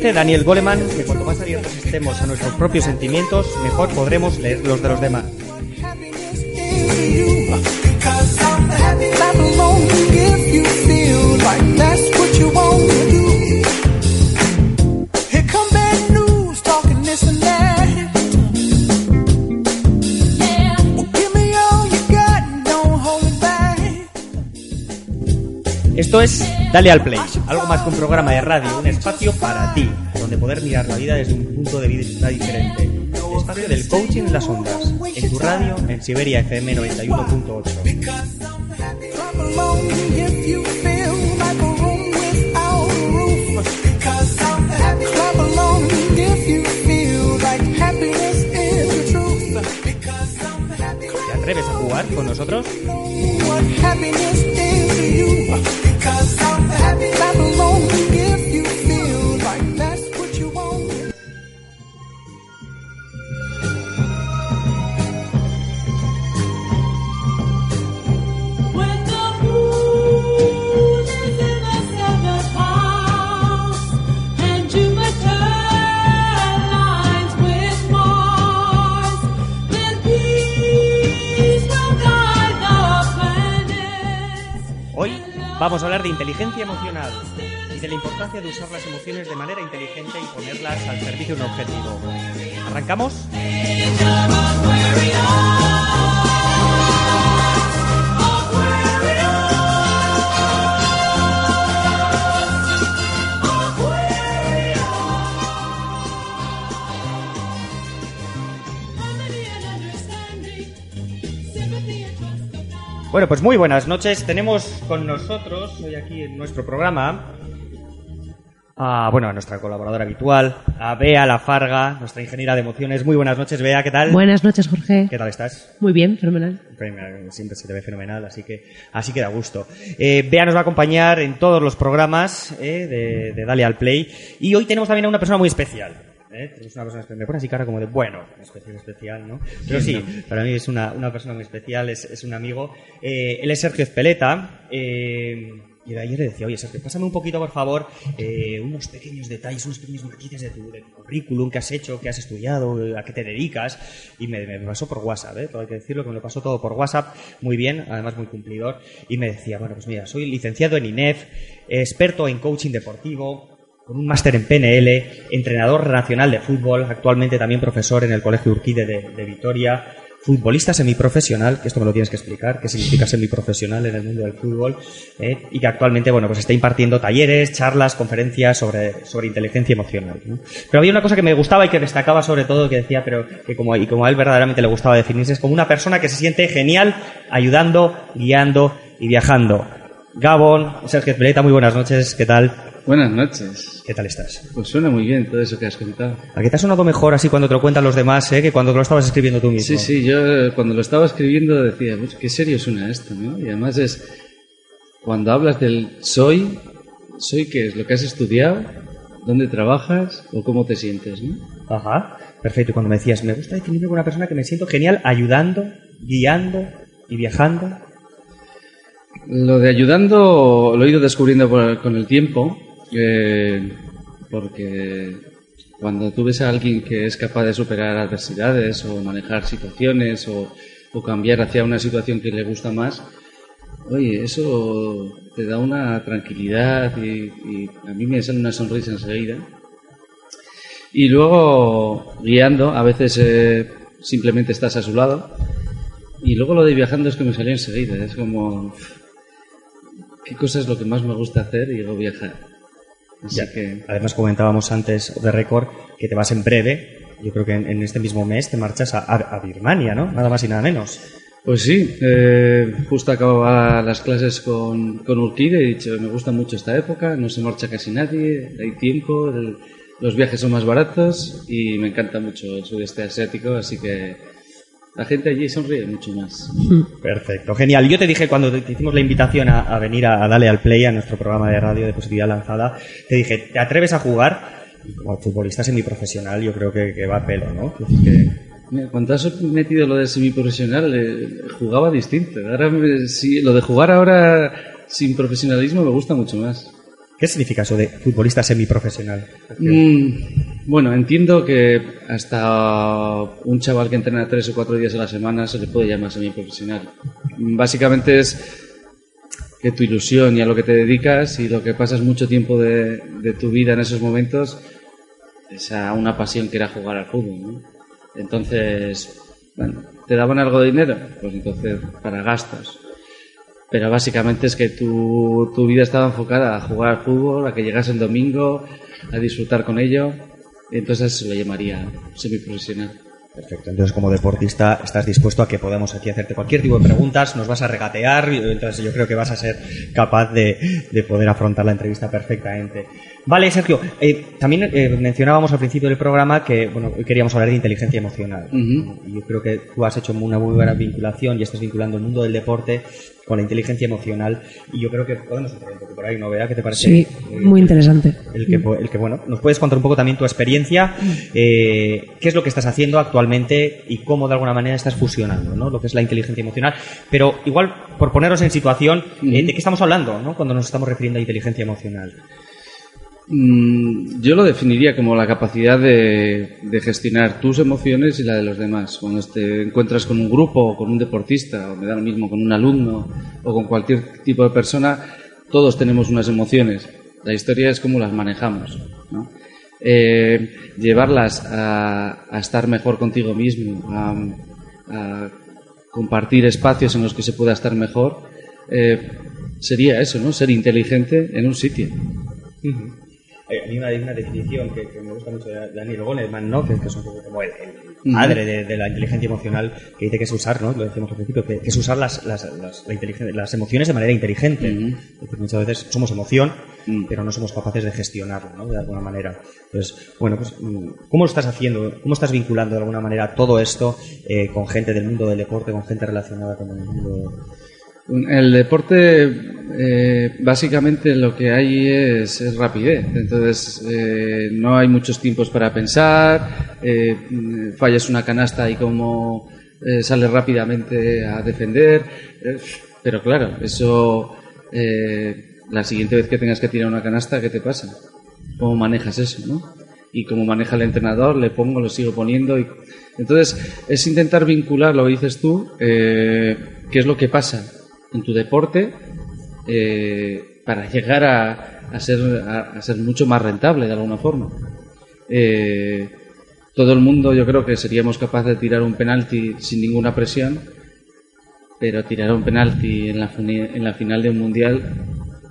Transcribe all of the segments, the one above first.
Daniel Goleman que cuanto más abiertos estemos a nuestros propios sentimientos, mejor podremos leer los de los demás. Esto es Dale al Play, algo más que un programa de radio, un espacio para ti, donde poder mirar la vida desde un punto de vista diferente. Espacio del coaching en las ondas, en tu radio, en Siberia FM 91.8. jugar con nosotros? Vamos a hablar de inteligencia emocional y de la importancia de usar las emociones de manera inteligente y ponerlas al servicio de un objetivo. ¿Arrancamos? Bueno, pues muy buenas noches. Tenemos con nosotros hoy aquí en nuestro programa a, bueno, a nuestra colaboradora habitual, a Bea Lafarga, nuestra ingeniera de emociones. Muy buenas noches, Bea, ¿qué tal? Buenas noches, Jorge. ¿Qué tal estás? Muy bien, fenomenal. Siempre se te ve fenomenal, así que así que da gusto. Eh, Bea nos va a acompañar en todos los programas eh, de, de Dale al Play y hoy tenemos también a una persona muy especial. ¿Eh? Tenemos una persona espe- me pone así cara como de bueno, especial, especial, ¿no? Pero sí, para mí es una, una persona muy especial, es, es un amigo. Eh, él es Sergio Espeleta. eh, y de ayer le decía, oye Sergio, pásame un poquito, por favor, eh, unos pequeños detalles, unos pequeños matices de tu, de tu currículum, qué has hecho, qué has estudiado, a qué te dedicas. Y me, me pasó por WhatsApp, ¿eh? todo hay que decirlo, que me lo pasó todo por WhatsApp, muy bien, además muy cumplidor. Y me decía, bueno, pues mira, soy licenciado en INEF, experto en coaching deportivo, con un máster en PNL, entrenador nacional de fútbol, actualmente también profesor en el Colegio Urquide de, de Vitoria, futbolista semiprofesional, que esto me lo tienes que explicar, qué significa semiprofesional en el mundo del fútbol, ¿eh? y que actualmente bueno, pues está impartiendo talleres, charlas, conferencias sobre, sobre inteligencia emocional. ¿no? Pero había una cosa que me gustaba y que destacaba sobre todo, que decía, pero que como, y como a él verdaderamente le gustaba definirse, es como una persona que se siente genial ayudando, guiando y viajando. Gabón, Sergio Espeleta, muy buenas noches, ¿qué tal? Buenas noches. ¿Qué tal estás? Pues suena muy bien todo eso que has contado. ¿A qué te ha sonado mejor así cuando te lo cuentan los demás, eh, que cuando te lo estabas escribiendo tú mismo? Sí, sí, yo cuando lo estaba escribiendo decía, "Pues, qué serio suena esto, ¿no? Y además es, cuando hablas del soy, soy qué es lo que has estudiado, dónde trabajas o cómo te sientes, ¿no? Ajá, perfecto. Y cuando me decías, me gusta definirme como una persona que me siento genial ayudando, guiando y viajando. Lo de ayudando lo he ido descubriendo por- con el tiempo, porque cuando tú ves a alguien que es capaz de superar adversidades o manejar situaciones o, cambiar hacia una situación que le gusta más, oye, eso te da una tranquilidad y, y a mí me sale una sonrisa enseguida. Y luego, guiando, a veces eh, simplemente estás a su lado. Y luego lo de viajando es que me salió enseguida. Es como, ¿qué cosa es lo que más me gusta hacer? Y digo, viajar. Así Ya. que, Además comentábamos antes de récord que te vas en breve. Yo creo que en, en este mismo mes te marchas a, a- a Birmania, ¿no? Nada más y nada menos. pues sí, eh, justo acababa las clases con, con Urquide. He dicho, me gusta mucho esta época, no se marcha casi nadie, hay tiempo, el- los viajes son más baratos y me encanta mucho el sudeste asiático, así que la gente allí sonríe mucho más. Perfecto, genial. Yo te dije cuando te hicimos la invitación a, a venir a, a Dale al Play, a nuestro programa de radio de positividad lanzada, te dije, ¿te atreves a jugar? Y como futbolista semiprofesional, yo creo que, que va a pelo, ¿no? Que- Cuando has metido lo de semiprofesional, eh, jugaba distinto. Ahora, sí, lo de jugar ahora sin profesionalismo me gusta mucho más. ¿Qué significa eso de futbolista semiprofesional? Mm, bueno, entiendo que hasta un chaval que entrena tres o cuatro días a la semana se le puede llamar semiprofesional. Básicamente es que tu ilusión y a lo que te dedicas y lo que pasas mucho tiempo de, tu vida en esos momentos es a una pasión que era jugar al fútbol. ¿no? Entonces, bueno, ¿te daban algo de dinero? Pues entonces para gastos. Pero básicamente es que tu, tu vida estaba enfocada a jugar al fútbol, a que llegas el domingo, a disfrutar con ello. Entonces lo llamaría semiprofesional. Perfecto. Entonces, como deportista, estás dispuesto a que podamos aquí hacerte cualquier tipo de preguntas, nos vas a regatear, entonces yo creo que vas a ser capaz de, de poder afrontar la entrevista perfectamente. Vale, Sergio, eh, también eh, mencionábamos al principio del programa que bueno, hoy queríamos hablar de inteligencia emocional. Y yo creo que tú has hecho una muy buena vinculación y estás vinculando el mundo del deporte con la inteligencia emocional. Y yo creo que podemos entrar un poco por ahí, ¿no? Vea, ¿qué te parece? Sí, Eh, muy interesante. el que, el que, bueno, nos puedes contar un poco también tu experiencia, eh, qué es lo que estás haciendo actualmente y cómo de alguna manera estás fusionando, ¿no? Lo que es la inteligencia emocional. Pero igual, por poneros en situación, eh, ¿de qué estamos hablando, ¿no? Cuando nos estamos refiriendo a inteligencia emocional. Mm, Yo lo definiría como la capacidad de, gestionar tus emociones y la de los demás. Cuando te encuentras con un grupo o con un deportista, o me da lo mismo con un alumno o con cualquier tipo de persona, todos tenemos unas emociones. La historia es cómo las manejamos. ¿no? Eh, llevarlas a, estar mejor contigo mismo, a, compartir espacios en los que se pueda estar mejor, eh, sería eso, ¿no? Ser inteligente en un sitio. Hay una, hay una definición que, que me gusta mucho de Daniel Goleman, ¿no? que, que es un poco como el, el padre de, de la inteligencia emocional, que dice que es usar, ¿no? lo decíamos al principio, que, que es usar las, las, las, la las emociones de manera inteligente. Decir, muchas veces somos emoción, pero no somos capaces de gestionarlo ¿no? de alguna manera. Entonces, bueno, pues, mm, ¿cómo lo estás haciendo? ¿Cómo estás vinculando de alguna manera todo esto eh, con gente del mundo del deporte, con gente relacionada con el mundo? El deporte, eh, básicamente lo que hay es, es rapidez. Entonces, eh, no hay muchos tiempos para pensar, eh, fallas una canasta y como eh, sales rápidamente a defender. eh, pero claro, eso, eh, la siguiente vez que tengas que tirar una canasta, ¿qué te pasa? ¿Cómo manejas eso, no? Y cómo maneja el entrenador, le pongo, lo sigo poniendo. Y... Entonces, es intentar vincular lo que dices tú, qué es lo que pasa en tu deporte eh, para llegar a, a ser, a, a ser mucho más rentable de alguna forma. Eh, todo el mundo yo creo que seríamos capaces de tirar un penalti sin ninguna presión, pero tirar un penalti en la, en la final de un mundial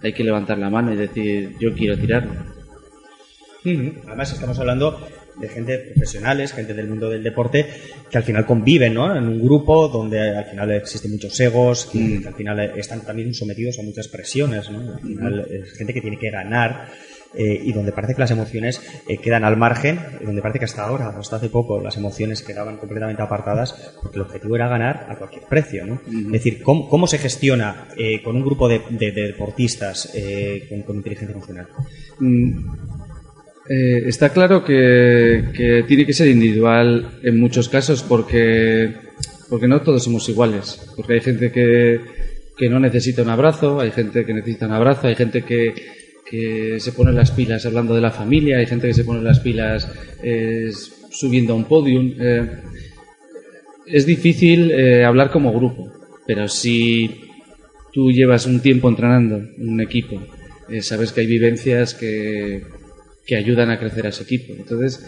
hay que levantar la mano y decir yo quiero tirarlo. Además estamos hablando de gente profesionales, gente del mundo del deporte, que al final conviven ¿no? en un grupo donde al final existen muchos egos, que, que al final están también sometidos a muchas presiones. ¿no? Al final es gente que tiene que ganar eh, y donde parece que las emociones eh, quedan al margen, y donde parece que hasta ahora, hasta hace poco, las emociones quedaban completamente apartadas porque el objetivo era ganar a cualquier precio. ¿no? Es decir, ¿cómo, cómo se gestiona eh, con un grupo de, de- de deportistas eh, con, con inteligencia emocional? Mm, eh, está claro que, tiene que ser individual en muchos casos porque, porque no todos somos iguales. Porque hay gente que, que no necesita un abrazo, hay gente que necesita un abrazo, hay gente que, que se pone las pilas hablando de la familia, hay gente que se pone las pilas eh, subiendo a un podium. eh, es difícil hablar como grupo, pero si tú llevas un tiempo entrenando en un equipo, sabes que hay vivencias que, que ayudan a crecer a ese equipo. Entonces,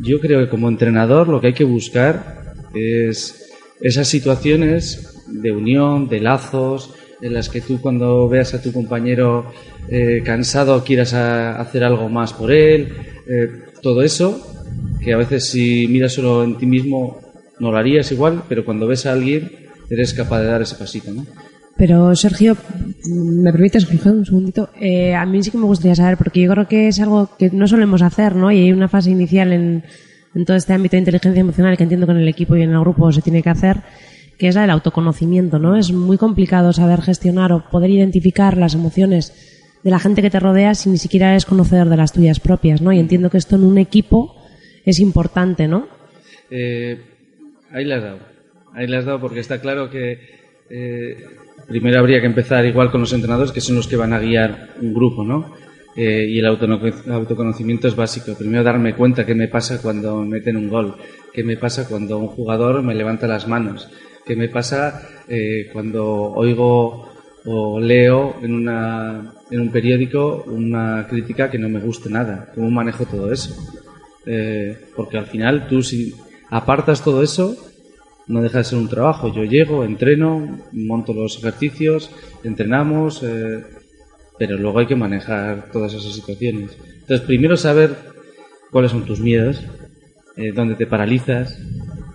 yo creo que como entrenador lo que hay que buscar es esas situaciones de unión, de lazos, en las que tú cuando veas a tu compañero eh, cansado quieras a- hacer algo más por él, eh, todo eso, que a veces si miras solo en ti mismo no lo harías igual, pero cuando ves a alguien eres capaz de dar ese pasito, ¿no? Pero Sergio, ¿me permites, Jorge, un segundito? Eh, a mí sí que me gustaría saber, porque yo creo que es algo que no solemos hacer, ¿no? Y hay una fase inicial en, todo este ámbito de inteligencia emocional que entiendo que en el equipo y en el grupo se tiene que hacer, que es la del autoconocimiento, ¿no? Es muy complicado saber gestionar o poder identificar las emociones de la gente que te rodea si ni siquiera eres conocedor de las tuyas propias, ¿no? Y entiendo que esto en un equipo es importante, ¿no? Eh, ahí le has dado. Ahí le has dado porque está claro que eh, primero habría que empezar igual con los entrenadores, que son los que van a guiar un grupo, ¿no? Eh, y el autoconocimiento es básico. Primero darme cuenta qué me pasa cuando meten un gol, qué me pasa cuando un jugador me levanta las manos, qué me pasa eh, cuando oigo o leo en un periódico una crítica que no me guste nada. ¿Cómo manejo todo eso? Eh, porque al final tú si apartas todo eso, no deja de ser un trabajo. Yo llego, entreno, monto los ejercicios, entrenamos, eh, pero luego hay que manejar todas esas situaciones. Entonces, primero saber cuáles son tus miedos, eh, dónde te paralizas,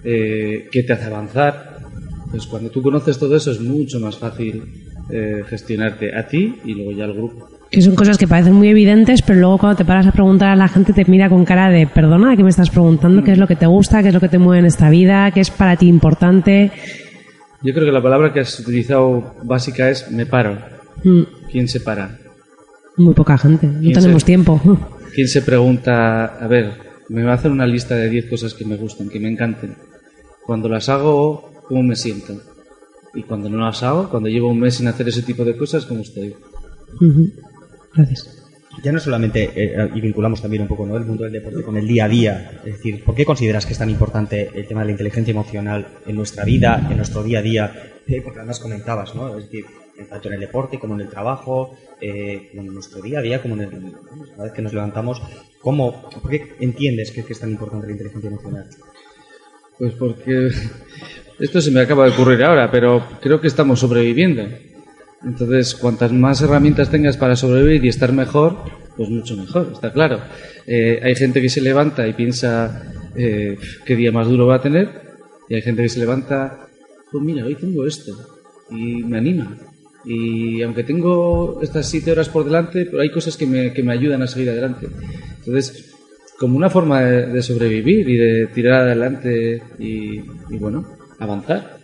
eh, qué te hace avanzar. Pues cuando tú conoces todo eso es mucho más fácil gestionarte a ti y luego ya al grupo. Que son cosas que parecen muy evidentes, pero luego cuando te paras a preguntar a la gente te mira con cara de, perdona, ¿qué me estás preguntando? ¿Qué es lo que te gusta? ¿Qué es lo que te mueve en esta vida? ¿Qué es para ti importante? Yo creo que la palabra que has utilizado básica es me paro. Mm, ¿Quién se para? Muy poca gente, no ¿Quién tenemos se- tiempo. ¿Quién se pregunta, a ver, me va a hacer una lista de 10 cosas que me gustan, que me encanten? Cuando las hago, ¿cómo me siento? Y cuando no las hago, cuando llevo un mes sin hacer ese tipo de cosas, ¿cómo estoy? Ujú. Gracias. Ya no solamente, eh, y vinculamos también un poco ¿no? el mundo del deporte con el día a día, es decir, ¿por qué consideras que es tan importante el tema de la inteligencia emocional en nuestra vida, en nuestro día a día? Eh, porque además comentabas, ¿no? Es decir, en- tanto en el deporte como en el trabajo, eh, en nuestro día a día, como en el, una vez que nos levantamos, ¿cómo, ¿por qué entiendes que, que es tan importante la inteligencia emocional? Pues porque esto se me acaba de ocurrir ahora, pero creo que estamos sobreviviendo. Entonces, cuantas más herramientas tengas para sobrevivir y estar mejor, pues mucho mejor, está claro. Eh, hay gente que se levanta y piensa eh, qué día más duro va a tener, y hay gente que se levanta, pues mira, hoy tengo esto, y me anima. Y aunque tengo estas siete horas por delante, pero hay cosas que me, que me ayudan a seguir adelante. Entonces, como una forma de, sobrevivir y de tirar adelante y, bueno, avanzar.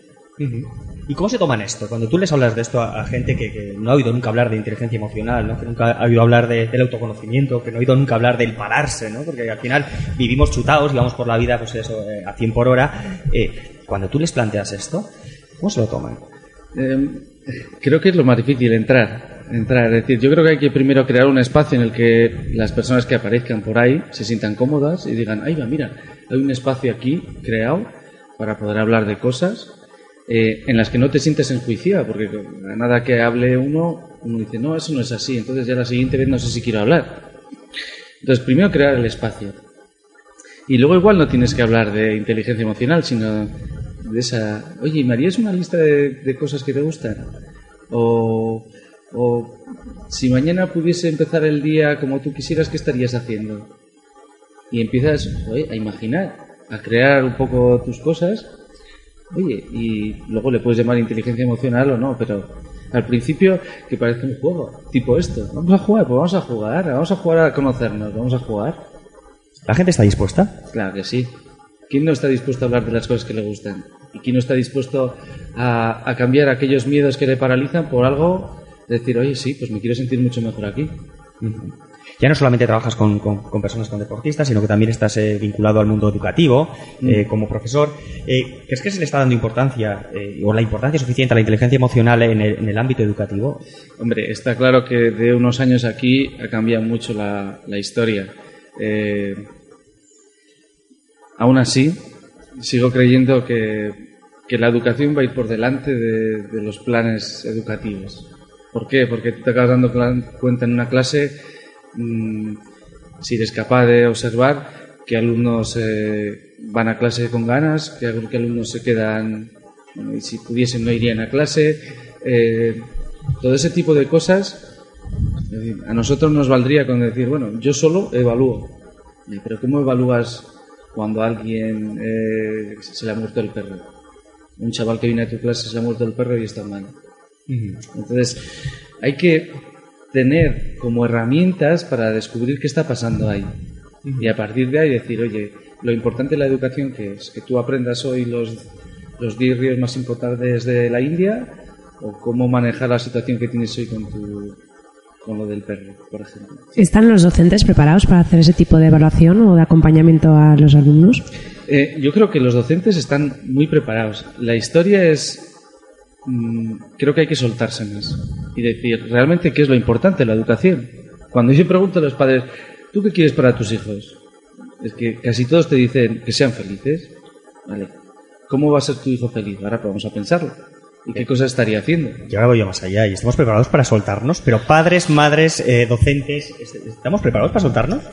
¿Y cómo se toman esto? Cuando tú les hablas de esto a, gente que, no ha oído nunca hablar de inteligencia emocional, que nunca ha oído hablar de- del autoconocimiento, que no ha oído nunca hablar del pararse, ¿no? porque al final vivimos chutados y vamos por la vida pues eso, eh, a 100 por hora. Eh, cuando tú les planteas esto, ¿cómo se lo toman? Eh, creo que es lo más difícil, entrar. Entrar. Es decir, yo creo que hay que primero crear un espacio en el que las personas que aparezcan por ahí se sientan cómodas y digan, ay, va, mira, hay un espacio aquí creado para poder hablar de cosas eh, en las que no te sientes enjuiciada, porque nada que hable uno, uno dice, no, eso no es así, entonces ya la siguiente vez no sé si quiero hablar. Entonces, primero crear el espacio. Y luego igual no tienes que hablar de inteligencia emocional, sino de esa, oye, ¿me harías una lista de, de cosas que te gustan? O, o si mañana pudiese empezar el día como tú quisieras, ¿qué estarías haciendo? Y empiezas oye, a imaginar, a crear un poco tus cosas. Oye, y luego le puedes llamar inteligencia emocional o no, pero al principio que parezca un juego, tipo esto. Vamos a jugar, pues vamos a jugar, vamos a jugar a conocernos, vamos a jugar. ¿La gente está dispuesta? Claro que sí. ¿Quién no está dispuesto a hablar de las cosas que le gustan? ¿Y quién no está dispuesto a, a cambiar aquellos miedos que le paralizan por algo? de Decir, oye, sí, pues me quiero sentir mucho mejor aquí. Ya no solamente trabajas con, con- con personas, con deportistas, sino que también estás eh, vinculado al mundo educativo eh, como profesor. Eh, ¿Crees que se le está dando importancia eh, o la importancia suficiente a la inteligencia emocional en el, en el ámbito educativo? Hombre, está claro que de unos años aquí ha cambiado mucho la, la historia. Aún así, sigo creyendo que, que la educación va a ir por delante de, de los planes educativos. ¿Por qué? Porque tú te acabas dando cuenta en una clase, mm, si eres capaz de observar que alumnos eh, van a clase con ganas, que, al- que alumnos se quedan, bueno, y si pudiesen no irían a clase, eh, todo ese tipo de cosas, a nosotros nos valdría con decir, bueno, yo solo evalúo, pero ¿cómo evalúas cuando a alguien eh, se le ha muerto el perro? Un chaval que viene a tu clase se le ha muerto el perro y está mal. Entonces, hay que tener como herramientas para descubrir qué está pasando ahí. Y a partir de ahí decir, oye, lo importante de la educación que es que tú aprendas hoy los, los 10 ríos más importantes de la India o cómo manejar la situación que tienes hoy con tu con lo del perro, por ejemplo. ¿Están los docentes preparados para hacer ese tipo de evaluación o de acompañamiento a los alumnos? Eh, yo creo que los docentes están muy preparados. La historia es. Mm, creo que hay que soltarse más y decir realmente qué es lo importante, la educación. Cuando yo pregunto a los padres, ¿tú qué quieres para tus hijos? Es que casi todos te dicen que sean felices. Vale. ¿Cómo va a ser tu hijo feliz? Ahora vamos a pensarlo. ¿Y qué cosas estaría haciendo? Y ahora voy yo más allá y estamos preparados para soltarnos, pero padres, madres, eh, docentes, ¿est- ¿estamos preparados para soltarnos?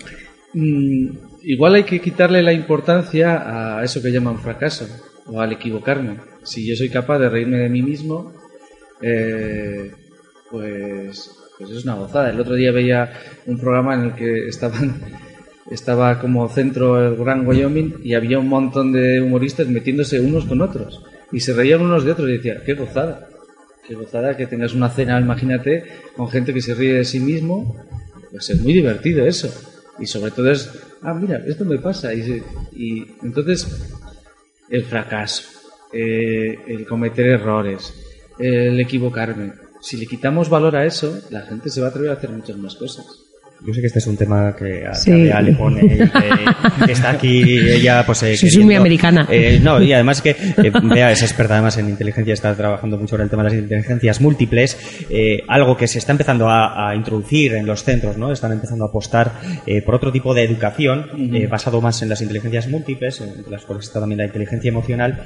Mm, igual hay que quitarle la importancia a eso que llaman fracaso o al equivocarme. Si yo soy capaz de reírme de mí mismo, eh, pues, pues es una gozada. El otro día veía un programa en el que estaban estaba como centro el Gran Wyoming y había un montón de humoristas metiéndose unos con otros y se reían unos de otros y decía, qué gozada, qué gozada que tengas una cena, imagínate, con gente que se ríe de sí mismo, pues es muy divertido eso. Y sobre todo es, ah, mira, esto me pasa. Y, y entonces, el fracaso, eh, el cometer errores, el equivocarme. Si le quitamos valor a eso, la gente se va a atrever a hacer muchas más cosas. Yo sé que este es un tema que a, Sí. Bea le pone, que, que está aquí ella pues... Eh, Soy muy americana. eh, no, y además que eh, Bea es experta además en inteligencia, está trabajando mucho en el tema de las inteligencias múltiples, eh, algo que se está empezando a, a introducir en los centros, ¿no? Están empezando a apostar eh, por otro tipo de educación, eh, basado más en las inteligencias múltiples, entre las cuales está también la inteligencia emocional,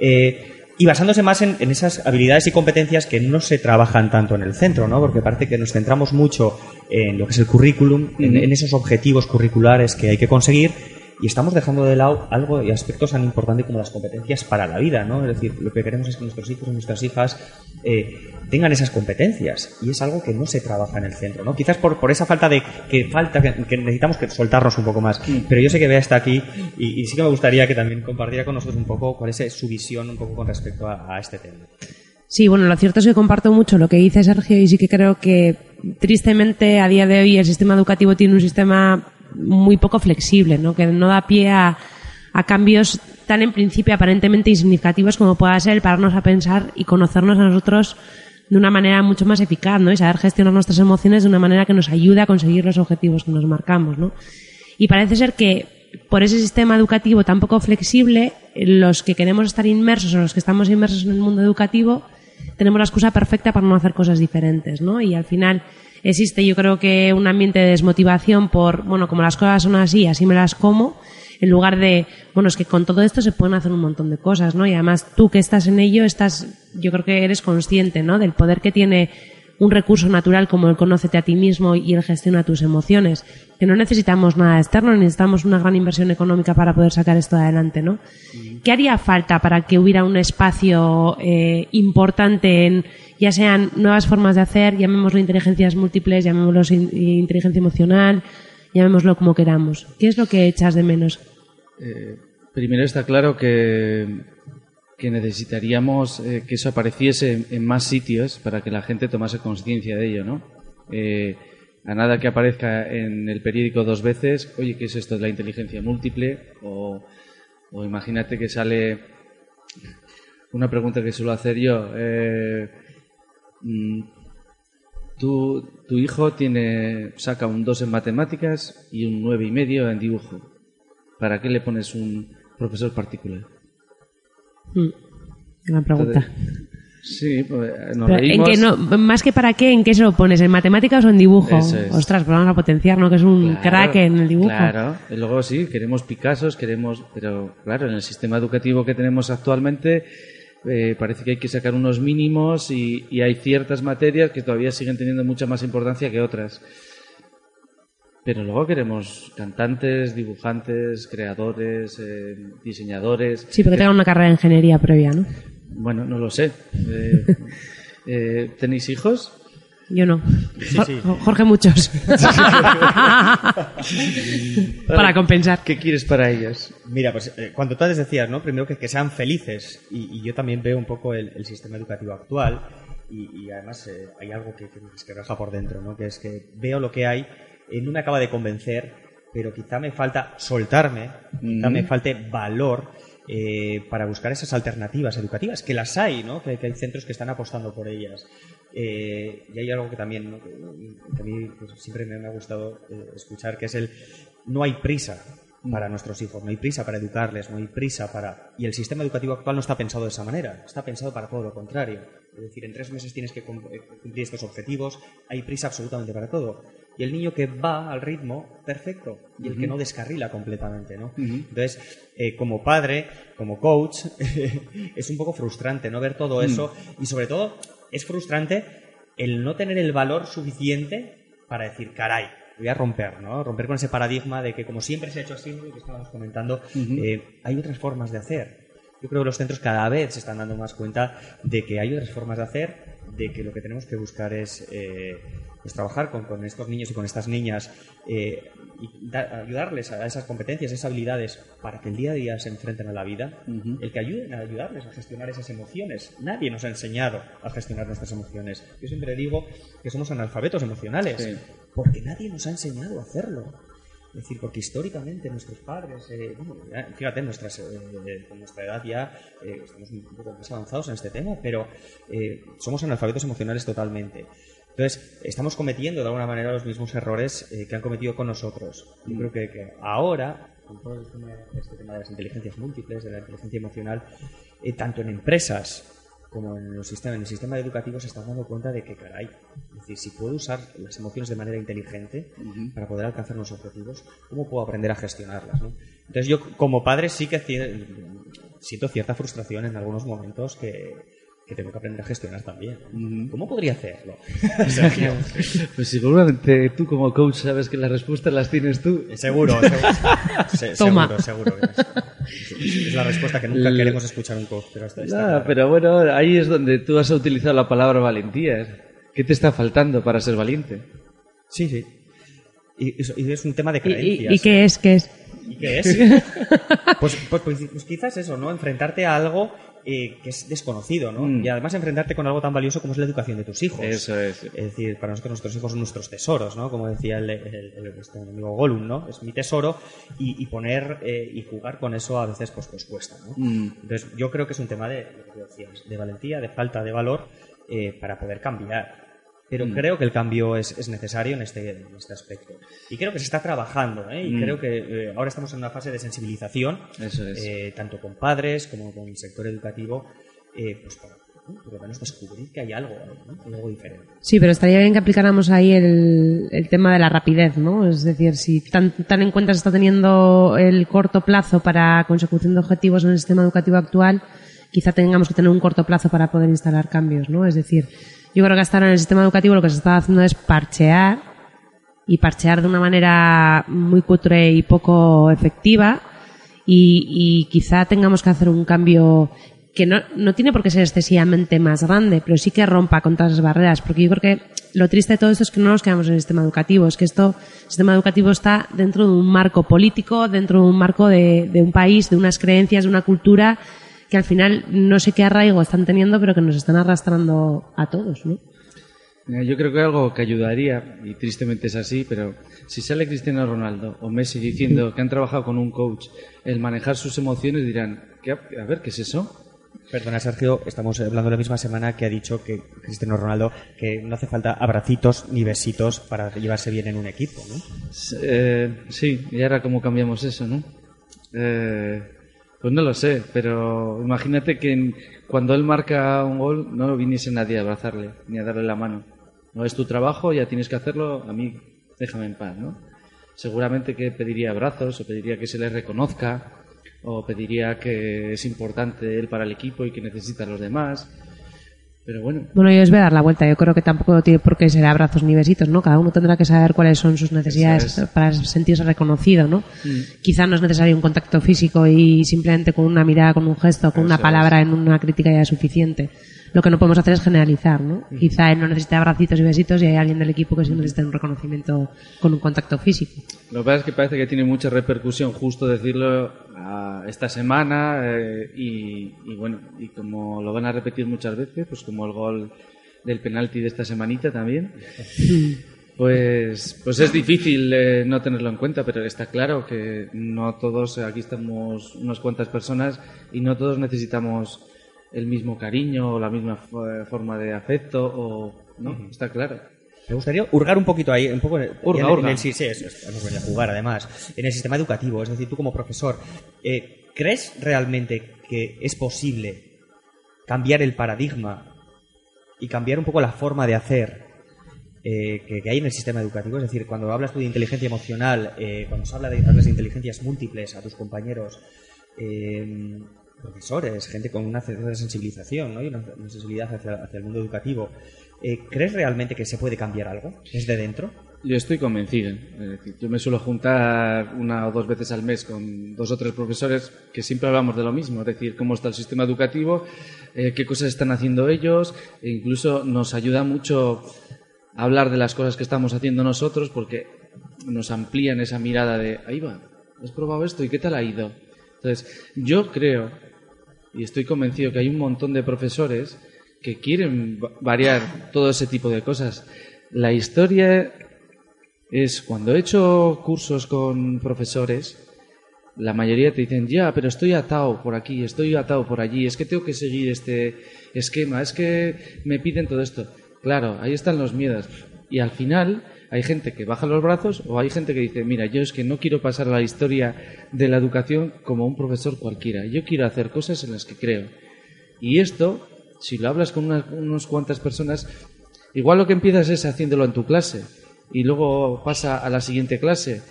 eh, y basándose más en, en esas habilidades y competencias que no se trabajan tanto en el centro, ¿no? Porque parece que nos centramos mucho en lo que es el currículum, en, esos objetivos curriculares que hay que conseguir y estamos dejando de lado algo y aspectos tan importantes como las competencias para la vida, ¿no? Es decir, lo que queremos es que nuestros hijos y nuestras hijas eh, tengan esas competencias y es algo que no se trabaja en el centro, ¿no? Quizás por, por esa falta de que falta que, que necesitamos que soltarnos un poco más, pero yo sé que Bea está aquí y, y sí que me gustaría que también compartiera con nosotros un poco cuál es su visión un poco con respecto a, a este tema. Sí, bueno, lo cierto es que comparto mucho lo que dice Sergio y sí que creo que tristemente a día de hoy el sistema educativo tiene un sistema muy poco flexible, ¿no? que no da pie a, cambios tan en principio aparentemente insignificativos como pueda ser el pararnos a pensar y conocernos a nosotros de una manera mucho más eficaz, ¿no? Y saber gestionar nuestras emociones de una manera que nos ayude a conseguir los objetivos que nos marcamos, ¿no? Y parece ser que por ese sistema educativo tan poco flexible, los que queremos estar inmersos o los que estamos inmersos en el mundo educativo, tenemos la excusa perfecta para no hacer cosas diferentes, ¿no? Y al final existe, yo creo que un ambiente de desmotivación por, bueno, como las cosas son así, así me las como, en lugar de, bueno, es que con todo esto se pueden hacer un montón de cosas, ¿no? Y además tú que estás en ello, estás, yo creo que eres consciente, ¿no? Del poder que tiene un recurso natural como el conócete a ti mismo y el gestiona tus emociones, que no necesitamos nada externo, necesitamos una gran inversión económica para poder sacar esto adelante, ¿no? ¿Qué haría falta para que hubiera un espacio eh, importante en, ya sean nuevas formas de hacer, llamémoslo inteligencias múltiples, llamémoslo in- inteligencia emocional, llamémoslo como queramos? ¿Qué es lo que echas de menos? Eh, primero está claro que, que necesitaríamos eh, que eso apareciese en, más sitios para que la gente tomase conciencia de ello, ¿no? Eh, a nada que aparezca en el periódico dos veces, oye, ¿qué es esto de la inteligencia múltiple? O, imagínate que sale una pregunta que suelo hacer yo. eh, tu, tu hijo tiene saca un 2 en matemáticas y un nueve y medio en dibujo. ¿Para qué le pones un profesor particular? Mm, Gran pregunta. Entonces, sí, pues, nos Pero, ¿en qué no, más que para qué, ¿en qué se lo pones? ¿En matemáticas o en dibujo? Es. Ostras, pues vamos a potenciar, ¿no? Que es un Claro, crack en el dibujo. Claro, y luego sí, queremos Picassos, queremos, pero claro, en el sistema educativo que tenemos actualmente, eh, parece que hay que sacar unos mínimos y, y hay ciertas materias que todavía siguen teniendo mucha más importancia que otras. Pero luego queremos cantantes, dibujantes, creadores, eh, diseñadores. Sí, porque tengan una carrera de ingeniería previa, ¿no? Bueno, no lo sé. Eh, eh, ¿Tenéis hijos? Yo no. Sí, sí. Jo- Jorge, muchos. Para compensar. ¿Qué quieres para ellos? Mira, pues eh, cuando tú antes decías, ¿no? Primero que, que sean felices y, y yo también veo un poco el, el sistema educativo actual y, y además eh, hay algo que, que, que raja por dentro, ¿no? Que es que veo lo que hay, eh, no me acaba de convencer, pero quizá me falta soltarme, quizá Ujú. me falte valor eh, para buscar esas alternativas educativas, que las hay, ¿no? Que, hay centros que están apostando por ellas. Eh, y hay algo que también, que, a mí pues, siempre me, ha gustado eh, escuchar, que es el no hay prisa para nuestros hijos, no hay prisa para educarles, no hay prisa para... Y el sistema educativo actual no está pensado de esa manera, está pensado para todo lo contrario. Es decir, en tres meses tienes que eh, cumplir estos objetivos, hay prisa absolutamente para todo. Y el niño que va al ritmo, perfecto, y el que no descarrila completamente, ¿no? Entonces, eh, como padre, como coach, es un poco frustrante no ver todo eso y sobre todo es frustrante el no tener el valor suficiente para decir, caray, voy a romper, ¿no? Romper con ese paradigma de que como siempre se ha hecho así, lo que estábamos comentando, eh, hay otras formas de hacer. Yo creo que los centros cada vez se están dando más cuenta de que hay otras formas de hacer, de que lo que tenemos que buscar es eh, pues trabajar con, con estos niños y con estas niñas eh, y da- ayudarles a esas competencias, esas habilidades para que el día a día se enfrenten a la vida, el que ayuden a ayudarles a gestionar esas emociones. Nadie nos ha enseñado a gestionar nuestras emociones. Yo siempre digo que somos analfabetos emocionales, Sí. porque nadie nos ha enseñado a hacerlo. Es decir, porque históricamente nuestros padres, eh, bueno, ya, fíjate, nuestras, eh, con nuestra edad ya eh, estamos un poco más avanzados en este tema, pero eh, somos analfabetos emocionales totalmente. Entonces, estamos cometiendo de alguna manera los mismos errores eh, que han cometido con nosotros. Yo creo que, que ahora, con todo tema- este tema de las inteligencias múltiples, de la inteligencia emocional, eh, tanto en empresas como en, los sistemas, en el sistema educativo se están dando cuenta de que, caray, es decir, si puedo usar las emociones de manera inteligente para poder alcanzar los objetivos, ¿cómo puedo aprender a gestionarlas? no? Entonces yo como padre sí que siento cierta frustración en algunos momentos que, que tengo que aprender a gestionar también. ¿Cómo podría hacerlo? Sergio? Pues seguramente tú como coach sabes que las respuestas las tienes tú. Seguro, seguro. Se- Toma. seguro, seguro es. Es la respuesta que nunca queremos escuchar un coach, pero está, está Nada, claro. pero bueno, ahí es donde tú has utilizado la palabra valentía. ¿Qué te está faltando para ser valiente? Sí, sí. Y, es- y es un tema de ¿Y, creencias. y, y qué es? ¿Qué es? ¿Y qué es? pues, pues, pues- pues quizás eso, ¿no? Enfrentarte a algo eh, que es desconocido, ¿no? Mm. Y además enfrentarte con algo tan valioso como es la educación de tus hijos. Eso es. Es decir, para nosotros nuestros hijos son nuestros tesoros, ¿no? Como decía el, el, el- este amigo Gollum, ¿no? Es mi tesoro y, y poner eh, y jugar con eso a veces pues, pues cuesta, ¿no? Mm. Entonces yo creo que es un tema de valentía, de falta de valor eh, para poder cambiar. Pero Mm. creo que el cambio es, es necesario en este, en este aspecto. Y creo que se está trabajando, ¿eh? Y Mm. creo que eh, ahora estamos en una fase de sensibilización, Eso es. eh, tanto con padres como con el sector educativo, eh, pues para por lo menos descubrir que hay algo, algo diferente. Sí, pero estaría bien que aplicáramos ahí el, el tema de la rapidez, ¿no? Es decir, si tan, tan en cuenta se está teniendo el corto plazo para consecución de objetivos en el sistema educativo actual, quizá tengamos que tener un corto plazo para poder instalar cambios, ¿no? Es decir, yo creo que hasta ahora en el sistema educativo lo que se está haciendo es parchear y parchear de una manera muy cutre y poco efectiva y, y quizá tengamos que hacer un cambio que no, no tiene por qué ser excesivamente más grande, pero sí que rompa con todas las barreras, porque yo creo que lo triste de todo esto es que no nos quedamos en el sistema educativo, es que esto, el sistema educativo está dentro de un marco político, dentro de un marco de, de un país, de unas creencias, de una cultura que al final no sé qué arraigo están teniendo, pero que nos están arrastrando a todos, ¿no? Yo creo que algo que ayudaría, y tristemente es así, pero si sale Cristiano Ronaldo o Messi diciendo que han trabajado con un coach el manejar sus emociones, dirán, ¿qué, a ver, ¿qué es eso? Perdona, Sergio, estamos hablando la misma semana que ha dicho que Cristiano Ronaldo que no hace falta abracitos ni besitos para llevarse bien en un equipo, ¿no? Eh, sí, y ahora cómo cambiamos eso, ¿no? Eh, pues no lo sé, pero imagínate que cuando él marca un gol no viniese nadie a abrazarle ni a darle la mano. No es tu trabajo, ya tienes que hacerlo, a mí déjame en paz, ¿no? Seguramente que pediría abrazos o pediría que se le reconozca o pediría que es importante él para el equipo y que necesita a los demás. Pero bueno, Bueno, yo os voy a dar la vuelta. Yo creo que tampoco tiene por qué ser abrazos ni besitos, ¿no? Cada uno tendrá que saber cuáles son sus necesidades es. para sentirse reconocido, ¿no? Mm. Quizá no es necesario un contacto físico y simplemente con una mirada, con un gesto, con una palabra en una crítica ya es suficiente. Lo que no podemos hacer es generalizar, ¿no? Quizá él no necesita abracitos y besitos y hay alguien del equipo que sí necesita un reconocimiento con un contacto físico. Lo que pasa es que parece que tiene mucha repercusión justo decirlo ah, esta semana eh, y, y bueno, y como lo van a repetir muchas veces, pues como el gol del penalti de esta semanita también, pues, pues es difícil eh, no tenerlo en cuenta, pero está claro que no todos, aquí estamos unas cuantas personas y no todos necesitamos el mismo cariño o la misma fo- forma de afecto o no, está claro. Me gustaría hurgar un poquito ahí, un poco en, el- hurga. en el- sí, sí, eso es, hemos venido a jugar además, en el sistema educativo, es decir, tú como profesor, eh, ¿crees realmente que es posible cambiar el paradigma y cambiar un poco la forma de hacer eh, que, que hay en el sistema educativo? Es decir, cuando hablas tú de inteligencia emocional, eh, cuando se habla de, hablas de inteligencias múltiples a tus compañeros, eh, profesores, gente con una cierta sensibilización ¿no? y una, sensibilidad hacia, el mundo educativo, eh, ¿crees realmente que se puede cambiar algo desde dentro? Yo estoy convencido. Decir, yo me suelo juntar una o dos veces al mes con dos o tres profesores que siempre hablamos de lo mismo, es decir, cómo está el sistema educativo, eh, qué cosas están haciendo ellos, e incluso nos ayuda mucho hablar de las cosas que estamos haciendo nosotros porque nos amplían esa mirada de, ahí va, has probado esto y qué tal ha ido. Entonces, yo creo y estoy convencido que hay un montón de profesores que quieren va- variar todo ese tipo de cosas. La historia es cuando he hecho cursos con profesores, la mayoría te dicen, ya, pero estoy atado por aquí, estoy atado por allí, es que tengo que seguir este esquema, es que me piden todo esto. Claro, ahí están los miedos. Y al final hay gente que baja los brazos o hay gente que dice, mira, yo es que no quiero pasar a la historia de la educación como un profesor cualquiera, yo quiero hacer cosas en las que creo. Y esto, si lo hablas con unas, unas cuantas personas, igual lo que empiezas es haciéndolo en tu clase y luego pasa a la siguiente clase.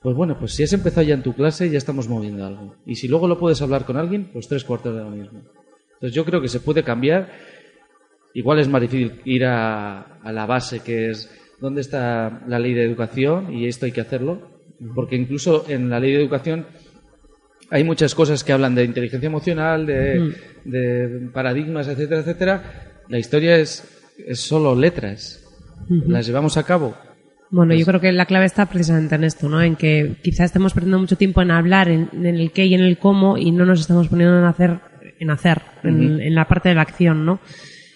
Pues bueno, pues si has empezado ya en tu clase, ya estamos moviendo algo. Y si luego lo puedes hablar con alguien, pues tres cuartos de lo mismo. Entonces yo creo que se puede cambiar. Igual es más difícil ir a, a la base, que es dónde está la ley de educación y esto hay que hacerlo. Porque incluso en la ley de educación hay muchas cosas que hablan de inteligencia emocional, de, de paradigmas, etcétera, etcétera. La historia es, es solo letras. Las llevamos a cabo. Bueno, yo creo que la clave está precisamente en esto, ¿no? En que quizás estemos perdiendo mucho tiempo en hablar en, en el qué y en el cómo y no nos estamos poniendo en hacer, en hacer, en, en la parte de la acción, ¿no?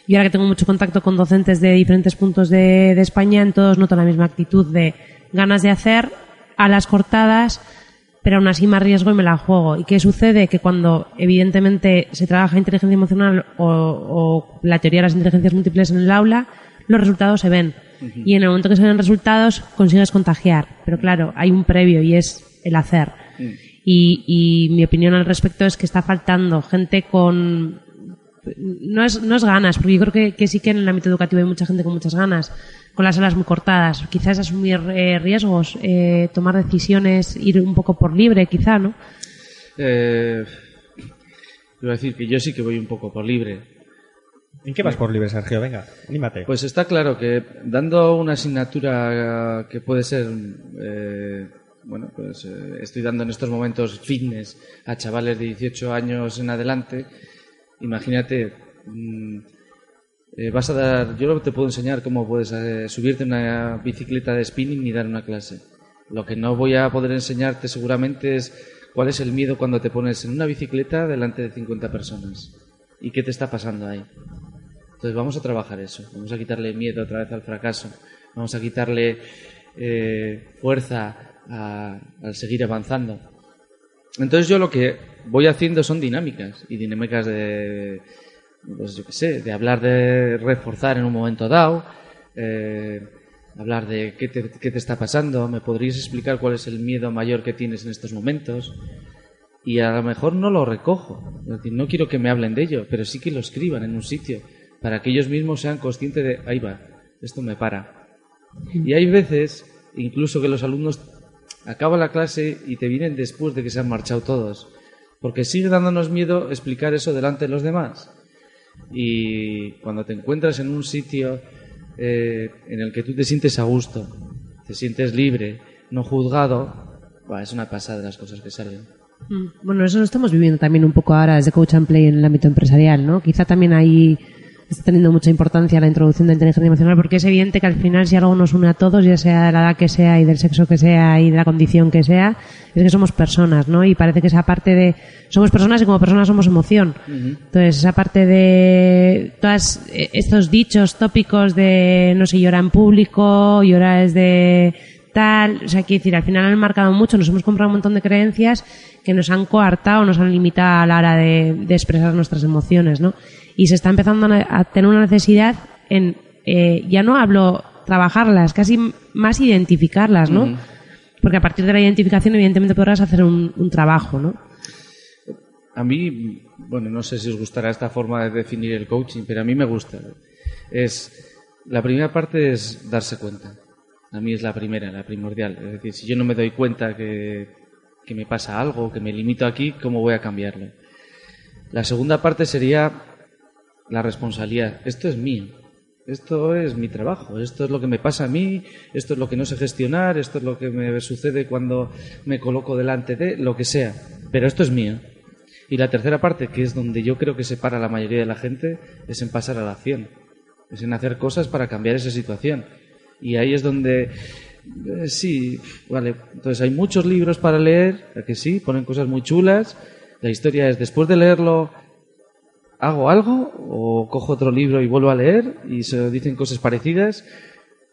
Y ahora que tengo mucho contacto con docentes de diferentes puntos de, de España, en todos noto la misma actitud de ganas de hacer a las cortadas, pero aún así más riesgo y me la juego. ¿Y qué sucede? Que cuando evidentemente se trabaja inteligencia emocional o, o la teoría de las inteligencias múltiples en el aula, los resultados se ven. Y en el momento que se ven resultados, consigues contagiar. Pero claro, hay un previo y es el hacer. Y, y mi opinión al respecto es que está faltando gente con... No es, no es ganas, porque yo creo que, que sí que en el ámbito educativo hay mucha gente con muchas ganas, con las alas muy cortadas. Quizás asumir eh, riesgos, eh, tomar decisiones, ir un poco por libre, quizá, ¿no? Eh, iba a decir que yo sí que voy un poco por libre. ¿En qué vas por libre, Sergio? Venga, anímate. Pues está claro que dando una asignatura que puede ser, eh, bueno, pues eh, estoy dando en estos momentos fitness a chavales de 18 años en adelante, imagínate, mm, eh, vas a dar, yo te puedo enseñar cómo puedes eh, subirte una bicicleta de spinning y dar una clase. Lo que no voy a poder enseñarte seguramente es cuál es el miedo cuando te pones en una bicicleta delante de 50 personas y qué te está pasando ahí. Entonces vamos a trabajar eso, vamos a quitarle miedo otra vez al fracaso, vamos a quitarle eh, fuerza al seguir avanzando. Entonces yo lo que voy haciendo son dinámicas y dinámicas de, pues yo qué sé, de hablar de reforzar en un momento dado, eh, hablar de qué te, qué te está pasando, me podrías explicar cuál es el miedo mayor que tienes en estos momentos y a lo mejor no lo recojo, no quiero que me hablen de ello, pero sí que lo escriban en un sitio para que ellos mismos sean conscientes de, ahí va, esto me para. Y hay veces, incluso que los alumnos acaban la clase y te vienen después de que se han marchado todos. Porque sigue dándonos miedo explicar eso delante de los demás. Y cuando te encuentras en un sitio eh, en el que tú te sientes a gusto, te sientes libre, no juzgado, buah, es una pasada de las cosas que salen. Mm, Bueno, eso lo estamos viviendo también un poco ahora desde Coach and Play en el ámbito empresarial, ¿no? Quizá también ahí está teniendo mucha importancia la introducción de la inteligencia emocional porque es evidente que al final si algo nos une a todos, ya sea de la edad que sea y del sexo que sea y de la condición que sea, es que somos personas, ¿no? Y parece que esa parte de somos personas y como personas somos emoción. Entonces, esa parte de todos estos dichos tópicos de no sé, llora en público, llora es de tal, o sea, quiero decir, al final han marcado mucho, nos hemos comprado un montón de creencias que nos han coartado, nos han limitado a la hora de, de expresar nuestras emociones, ¿no? Y se está empezando a, tener una necesidad en, eh, ya no hablo trabajarlas, casi más identificarlas, ¿no? Porque a partir de la identificación, evidentemente, podrás hacer un, un trabajo, ¿no? A mí, bueno, no sé si os gustará esta forma de definir el coaching, pero a mí me gusta. Es, la primera parte es darse cuenta. A mí es la primera, la primordial. Es decir, si yo no me doy cuenta que, que me pasa algo, que me limito aquí, ¿cómo voy a cambiarlo? La segunda parte sería la responsabilidad. Esto es mío. Esto es mi trabajo. Esto es lo que me pasa a mí. Esto es lo que no sé gestionar. Esto es lo que me sucede cuando me coloco delante de lo que sea. Pero esto es mío. Y la tercera parte, que es donde yo creo que separa a la mayoría de la gente, es en pasar a la acción. Es en hacer cosas para cambiar esa situación. Y ahí es donde, eh, sí, vale. Entonces hay muchos libros para leer, ¿a que sí, ponen cosas muy chulas. La historia es, después de leerlo, hago algo o cojo otro libro y vuelvo a leer y se dicen cosas parecidas.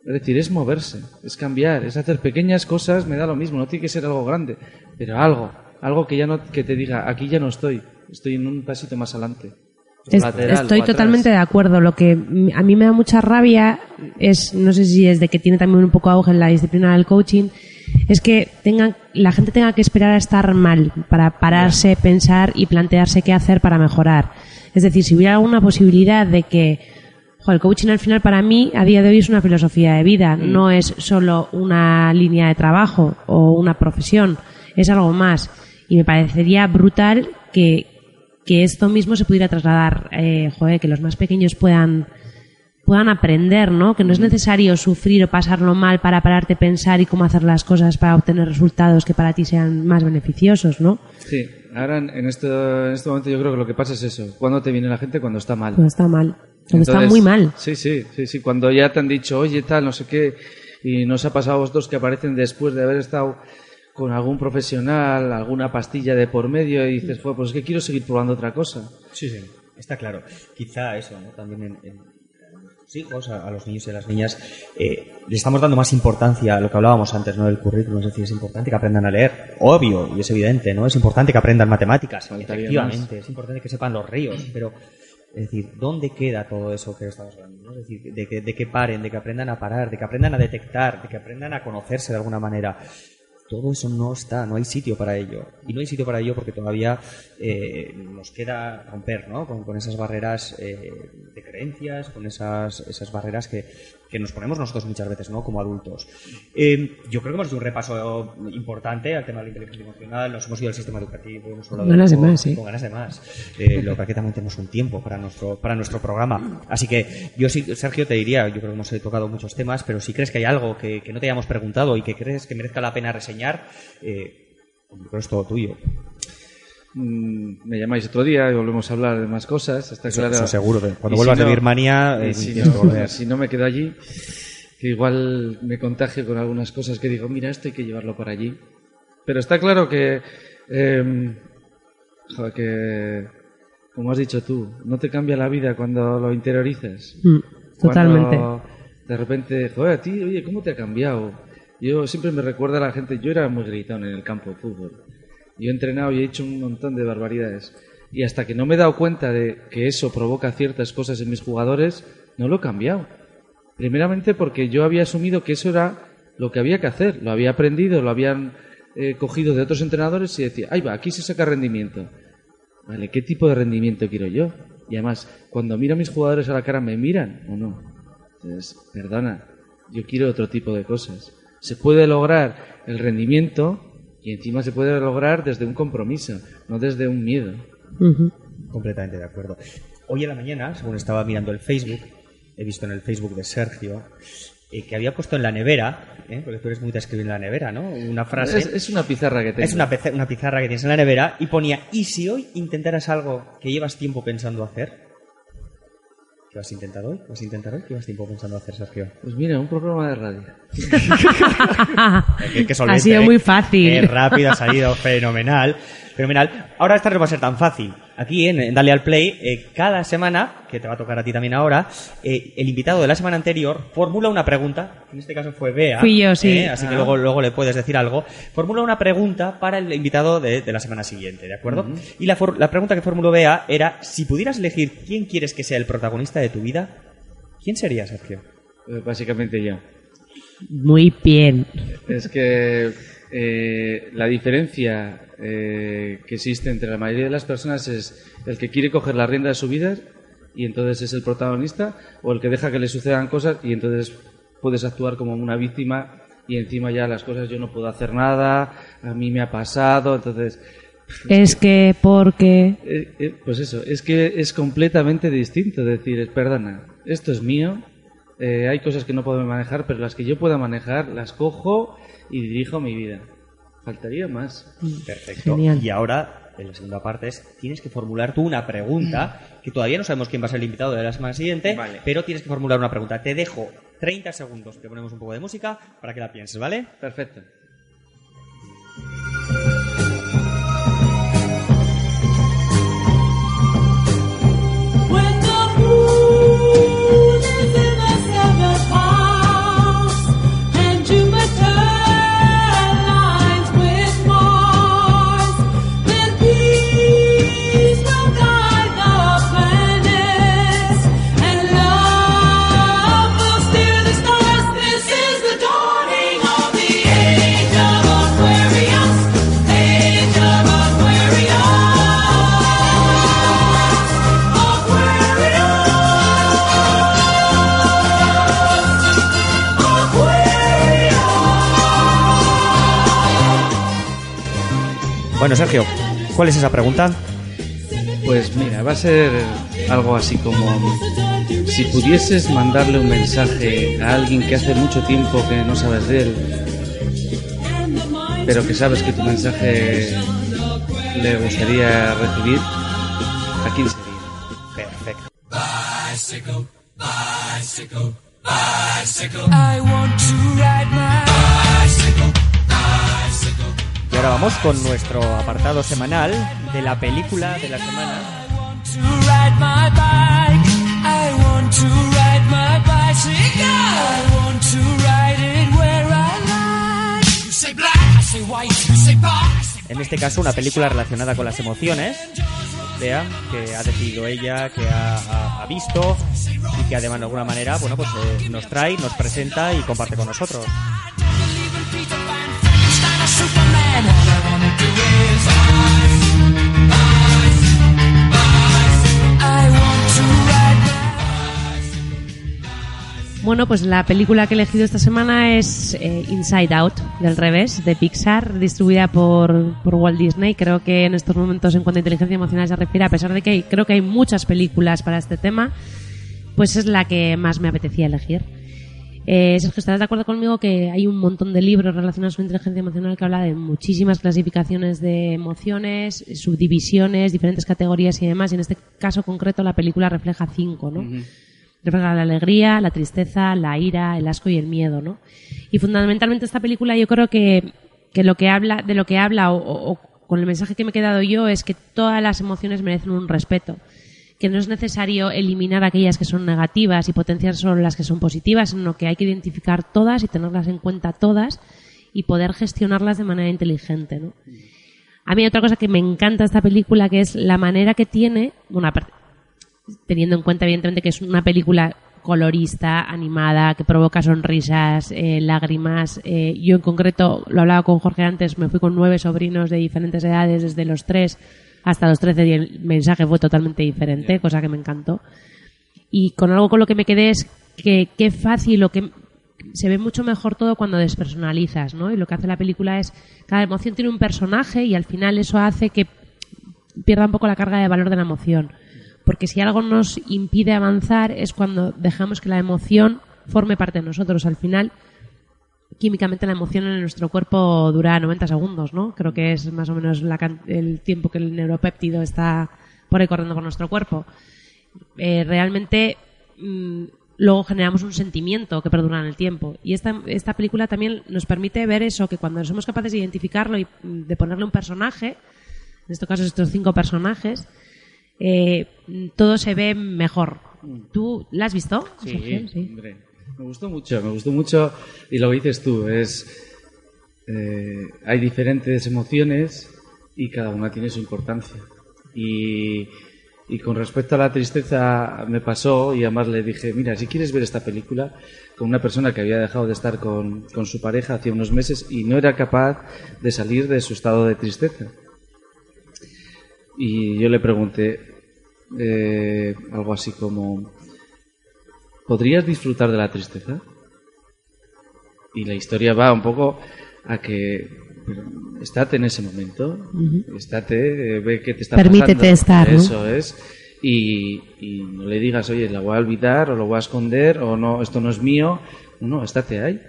Es decir, es moverse, es cambiar, es hacer pequeñas cosas, me da lo mismo, no tiene que ser algo grande, pero algo, algo que ya no que te diga, aquí ya no estoy, estoy en un pasito más adelante. Es- lateral, estoy totalmente de acuerdo. Lo que a mí me da mucha rabia es, no sé si es de que tiene también un poco auge en la disciplina del coaching, es que tengan, la gente tenga que esperar a estar mal para pararse, pensar y plantearse qué hacer para mejorar. Es decir, si hubiera alguna posibilidad de que jo, el coaching al final para mí a día de hoy es una filosofía de vida, no es solo una línea de trabajo o una profesión, es algo más. Y me parecería brutal que, que esto mismo se pudiera trasladar, eh, joder, que los más pequeños puedan puedan aprender, ¿no? Que no es necesario sufrir o pasarlo mal para pararte a pensar y cómo hacer las cosas para obtener resultados que para ti sean más beneficiosos, ¿no? Sí, ahora en, este, en este momento yo creo que lo que pasa es eso. Cuando te viene la gente? Cuando está mal. Cuando está mal. Cuando está muy mal. Sí, sí, sí, sí. Cuando ya te han dicho, oye, tal, no sé qué, y nos ha pasado a vosotros que aparecen después de haber estado con algún profesional, alguna pastilla de por medio, y dices, "Joder, pues es que quiero seguir probando otra cosa. Sí, sí, está claro. Quizá eso, ¿no? También en, nuestros hijos, a, a los niños y a las niñas, eh, le estamos dando más importancia a lo que hablábamos antes, ¿no? Del currículum. Es decir, es importante que aprendan a leer. Obvio, y es evidente, ¿no? Es importante que aprendan matemáticas. Efectivamente, es importante que sepan los ríos, pero... Es decir, ¿dónde queda todo eso que estamos hablando? ¿no? Es decir, de que, de que paren, de que aprendan a parar, de que aprendan a detectar, de que aprendan a conocerse de alguna manera. Todo eso no está, no hay sitio para ello. Y no hay sitio para ello porque todavía eh, nos queda romper ¿no? con, con esas barreras eh, de creencias, con esas, esas barreras que, que nos ponemos nosotros muchas veces ¿no? como adultos. Eh, yo creo que hemos hecho un repaso importante al tema de la inteligencia emocional, nos hemos ido al sistema educativo, hemos hablado Con ganas de más, sí. con ganas de más. Eh, lo que aquí también tenemos un tiempo para nuestro, para nuestro programa. Así que yo sí, Sergio, te diría, yo creo que hemos tocado muchos temas, pero si crees que hay algo que, que no te hayamos preguntado y que crees que merezca la pena reseñar, eh, yo creo que es todo tuyo. Mm, me llamáis otro día y volvemos a hablar de más cosas. Está Eso- claro. eso seguro que cuando vuelvas si de Birmania, y eh, si, no, si no me quedo allí, que igual me contagio con algunas cosas que digo, mira, esto hay que llevarlo para allí. Pero está claro que, eh, joder, que, como has dicho tú, no te cambia la vida cuando lo interiorizas. Mm, totalmente. Cuando de repente, joder, a ti, oye, ¿cómo te ha cambiado? Yo siempre me recuerda a la gente, yo era muy gritón en el campo de fútbol. Yo he entrenado y he hecho un montón de barbaridades. Y hasta que no me he dado cuenta de que eso provoca ciertas cosas en mis jugadores, no lo he cambiado. Primeramente porque yo había asumido que eso era lo que había que hacer. Lo había aprendido, lo habían eh, cogido de otros entrenadores y decía, ahí va, aquí se saca rendimiento. Vale, ¿qué tipo de rendimiento quiero yo? Y además, cuando miro a mis jugadores a la cara, ¿me miran o no? Entonces, perdona, yo quiero otro tipo de cosas. Se puede lograr el rendimiento Y encima se puede lograr desde un compromiso, no desde un miedo. Completamente de acuerdo. Hoy en la mañana, según estaba mirando el Facebook, he visto en el Facebook de Sergio eh, que había puesto en la nevera, ¿eh? porque tú eres muy de escribir en la nevera, ¿no? Una frase. Es, es una pizarra que tengo. Es una, una pizarra que tienes en la nevera y ponía, ¿y si hoy intentaras algo que llevas tiempo pensando hacer? ¿Qué vas a intentar hoy? ¿Qué vas a intentar hoy? ¿Qué llevas tiempo pensando hacer, Sergio? Pues mira, un programa de radio. Eh, solvente, Ha sido ¿eh? muy fácil. Qué rápido, ha salido fenomenal. Fenomenal. Ahora esta no va a ser tan fácil. Aquí en, en Dale al Play, eh, cada semana, que te va a tocar a ti también ahora, eh, el invitado de la semana anterior formula una pregunta. En este caso fue Bea. Fui yo, sí. eh, así que Ah. luego, luego le puedes decir algo. Formula una pregunta para el invitado de, de la semana siguiente, ¿de acuerdo? Y la, for- la pregunta que formuló Bea era, si pudieras elegir quién quieres que sea el protagonista de tu vida, ¿quién sería, Sergio? Básicamente yo. Muy bien. Es que eh, la diferencia eh, que existe entre la mayoría de las personas es el que quiere coger la rienda de su vida y entonces es el protagonista o el que deja que le sucedan cosas y entonces puedes actuar como una víctima y encima ya las cosas yo no puedo hacer nada, a mí me ha pasado, entonces... Es que porque... eh, eh, pues eso, es que es completamente distinto decir, perdona, esto es mío, eh, hay cosas que no puedo manejar, pero las que yo pueda manejar las cojo y dirijo mi vida. Faltaría más. Perfecto. Genial. Y ahora, en la segunda parte, es tienes que formular tú una pregunta, que todavía no sabemos quién va a ser el invitado de la semana siguiente, Vale. pero tienes que formular una pregunta. Te dejo 30 segundos, te ponemos un poco de música para que la pienses, ¿vale? Perfecto. Bueno, Sergio, ¿cuál es esa pregunta? Pues mira, va a ser algo así como si pudieses mandarle un mensaje a alguien que hace mucho tiempo que no sabes de él, pero que sabes que tu mensaje le gustaría recibir, ¿a quién sería? Perfecto. I want to ride my Y ahora vamos con nuestro apartado semanal de la película de la semana. En este caso, una película relacionada con las emociones. Que ha decidido ella, que ha, ha- ha visto y que además de alguna manera, bueno, pues eh, nos trae, nos presenta y comparte con nosotros. Bueno, pues la película que he elegido esta semana es eh, Inside Out, del revés, de Pixar, distribuida por, por Walt Disney. Creo que en estos momentos, en cuanto a inteligencia emocional se refiere, a pesar de que hay- creo que hay muchas películas para este tema, pues es la que más me apetecía elegir. Eh, Sergio, ¿estarás de acuerdo conmigo que hay un montón de libros relacionados con inteligencia emocional que habla de muchísimas clasificaciones de emociones, subdivisiones, diferentes categorías y demás? Y en este caso concreto la película refleja cinco, ¿no? refleja la alegría, la tristeza, la ira, el asco y el miedo, ¿no? Y fundamentalmente esta película yo creo que, que lo que habla, de lo que habla o, o- o con el mensaje que me he quedado yo es que todas las emociones merecen un respeto. Que no es necesario eliminar aquellas que son negativas y potenciar solo las que son positivas, sino que hay que identificar todas y tenerlas en cuenta todas y poder gestionarlas de manera inteligente, ¿no? A mí hay otra cosa que me encanta esta película que es la manera que tiene, bueno, teniendo en cuenta evidentemente que es una película colorista, animada, que provoca sonrisas, eh, lágrimas. Eh, yo en concreto, lo hablaba con Jorge antes, me fui con nueve sobrinos de diferentes edades, desde los tres hasta los trece y el mensaje fue totalmente diferente, cosa que me encantó. Y con algo con lo que me quedé es que qué fácil o qué, se ve mucho mejor todo cuando despersonalizas, ¿no? Y lo que hace la película es, cada emoción tiene un personaje y al final eso hace que pierda un poco la carga de valor de la emoción. Porque si algo nos impide avanzar es cuando dejamos que la emoción forme parte de nosotros. Al final, químicamente la emoción en nuestro cuerpo dura 90 segundos, ¿no? Creo que es más o menos la el tiempo que el neuropéptido está por ahí corriendo por nuestro cuerpo. Eh, realmente mm, luego generamos un sentimiento que perdura en el tiempo. Y esta, esta película también nos permite ver eso, que cuando somos capaces de identificarlo y mm, de ponerle un personaje, en este caso estos cinco personajes, eh, mm, todo se ve mejor. ¿Tú la has visto? Sergio? Sí, hombre. Me gustó mucho, me gustó mucho. Y lo que dices tú es. eh, hay diferentes emociones y cada una tiene su importancia. Y, con respecto a la tristeza, me pasó y además le dije: Mira, si quieres ver esta película con una persona que había dejado de estar con, con su pareja hace unos meses y no era capaz de salir de su estado de tristeza. Y yo le pregunté eh, algo así como, ¿podrías disfrutar de la tristeza? Y la historia va un poco a que pero, estate en ese momento, estate, eh, ve qué te está Permítete pasando. estar, ¿no? Eso es. Y, y no le digas, oye, la voy a olvidar o lo voy a esconder o no, esto no es mío. No, estate ahí.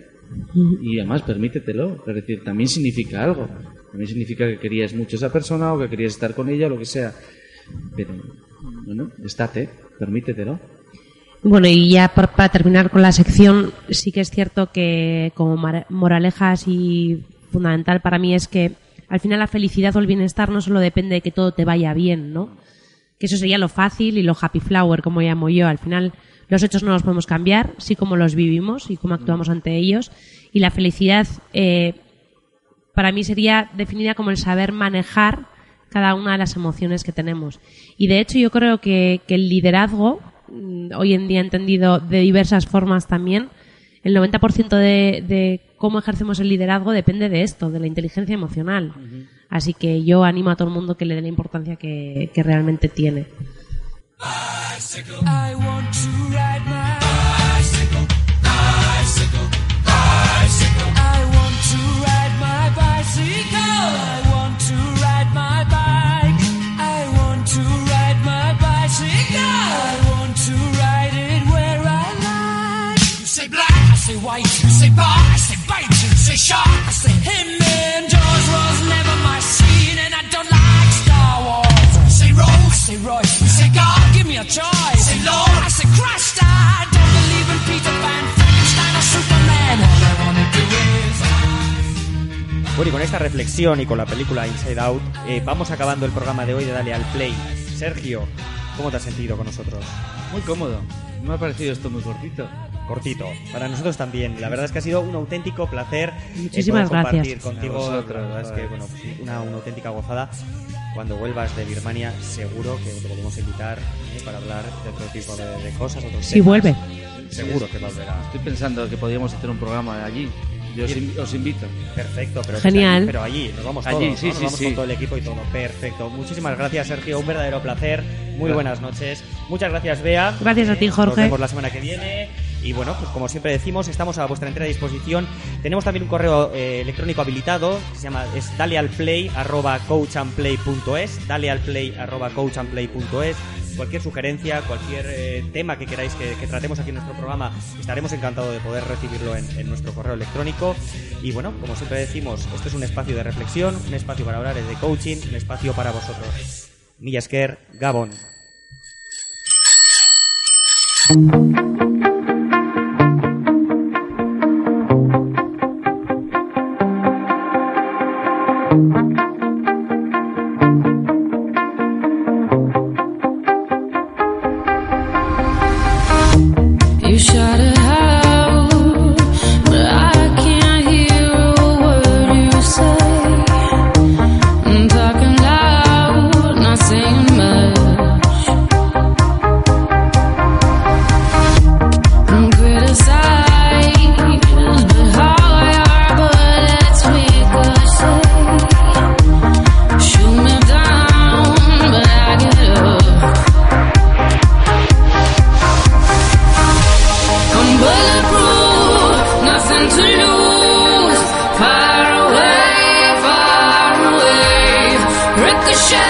Y además permítetelo. Es decir, también significa algo. También significa que querías mucho a esa persona o que querías estar con ella o lo que sea. Pero, bueno, estate, permítetelo. Bueno, y ya por- para terminar con la sección, sí que es cierto que como moraleja así fundamental para mí es que al final la felicidad o el bienestar no solo depende de que todo te vaya bien, ¿no? Que eso sería lo fácil y lo happy flower, como llamo yo. Al final los hechos no los podemos cambiar, sí como los vivimos y cómo actuamos ante ellos. Y la felicidad eh, para mí sería definida como el saber manejar cada una de las emociones que tenemos. Y de hecho yo creo que, que el liderazgo, mm, hoy en día entendido de diversas formas también, el 90% de, de cómo ejercemos el liderazgo depende de esto, de la inteligencia emocional. Así que yo animo a todo el mundo que le dé la importancia que, que realmente tiene. I want to ride my Bueno, y con esta reflexión y con la película Inside Out, eh, vamos acabando el programa de hoy de Dale al Play. Sergio, ¿cómo te has sentido con nosotros? Muy cómodo. Me ha parecido esto muy cortito. Cortito. Para nosotros también. La verdad es que ha sido un auténtico placer eh, Muchísimas poder compartir gracias. contigo. La verdad es que bueno, pues, una, una auténtica gozada. Cuando vuelvas de Birmania, seguro que te podemos invitar eh, para hablar de otro tipo de, de cosas. Otros Si temas. vuelve. Seguro que volverá. Estoy pensando que podríamos hacer un programa allí. Yo os, in- os invito. Perfecto, pero Genial. pero allí nos vamos Allí, todos, sí, ¿no? Nos sí, vamos sí. con todo el equipo y todo. Perfecto. Muchísimas gracias, Sergio. Un verdadero placer. Muy Gracias. buenas noches. Muchas gracias, Bea. Gracias a ti, Nos Jorge. vemos la semana que viene. Y bueno, pues como siempre decimos, estamos a vuestra entera disposición. Tenemos también un correo eh, electrónico habilitado que se llama es dalealplay arroba coachandplay.es dalealplay arroba coachandplay.es Cualquier sugerencia, cualquier eh, tema que queráis que, tratemos aquí en nuestro programa, estaremos encantados de poder recibirlo en, en nuestro correo electrónico. Y bueno, como siempre decimos, esto es un espacio de reflexión, un espacio para hablar de coaching, un espacio para vosotros. Millasker, Gabón. Ricochet!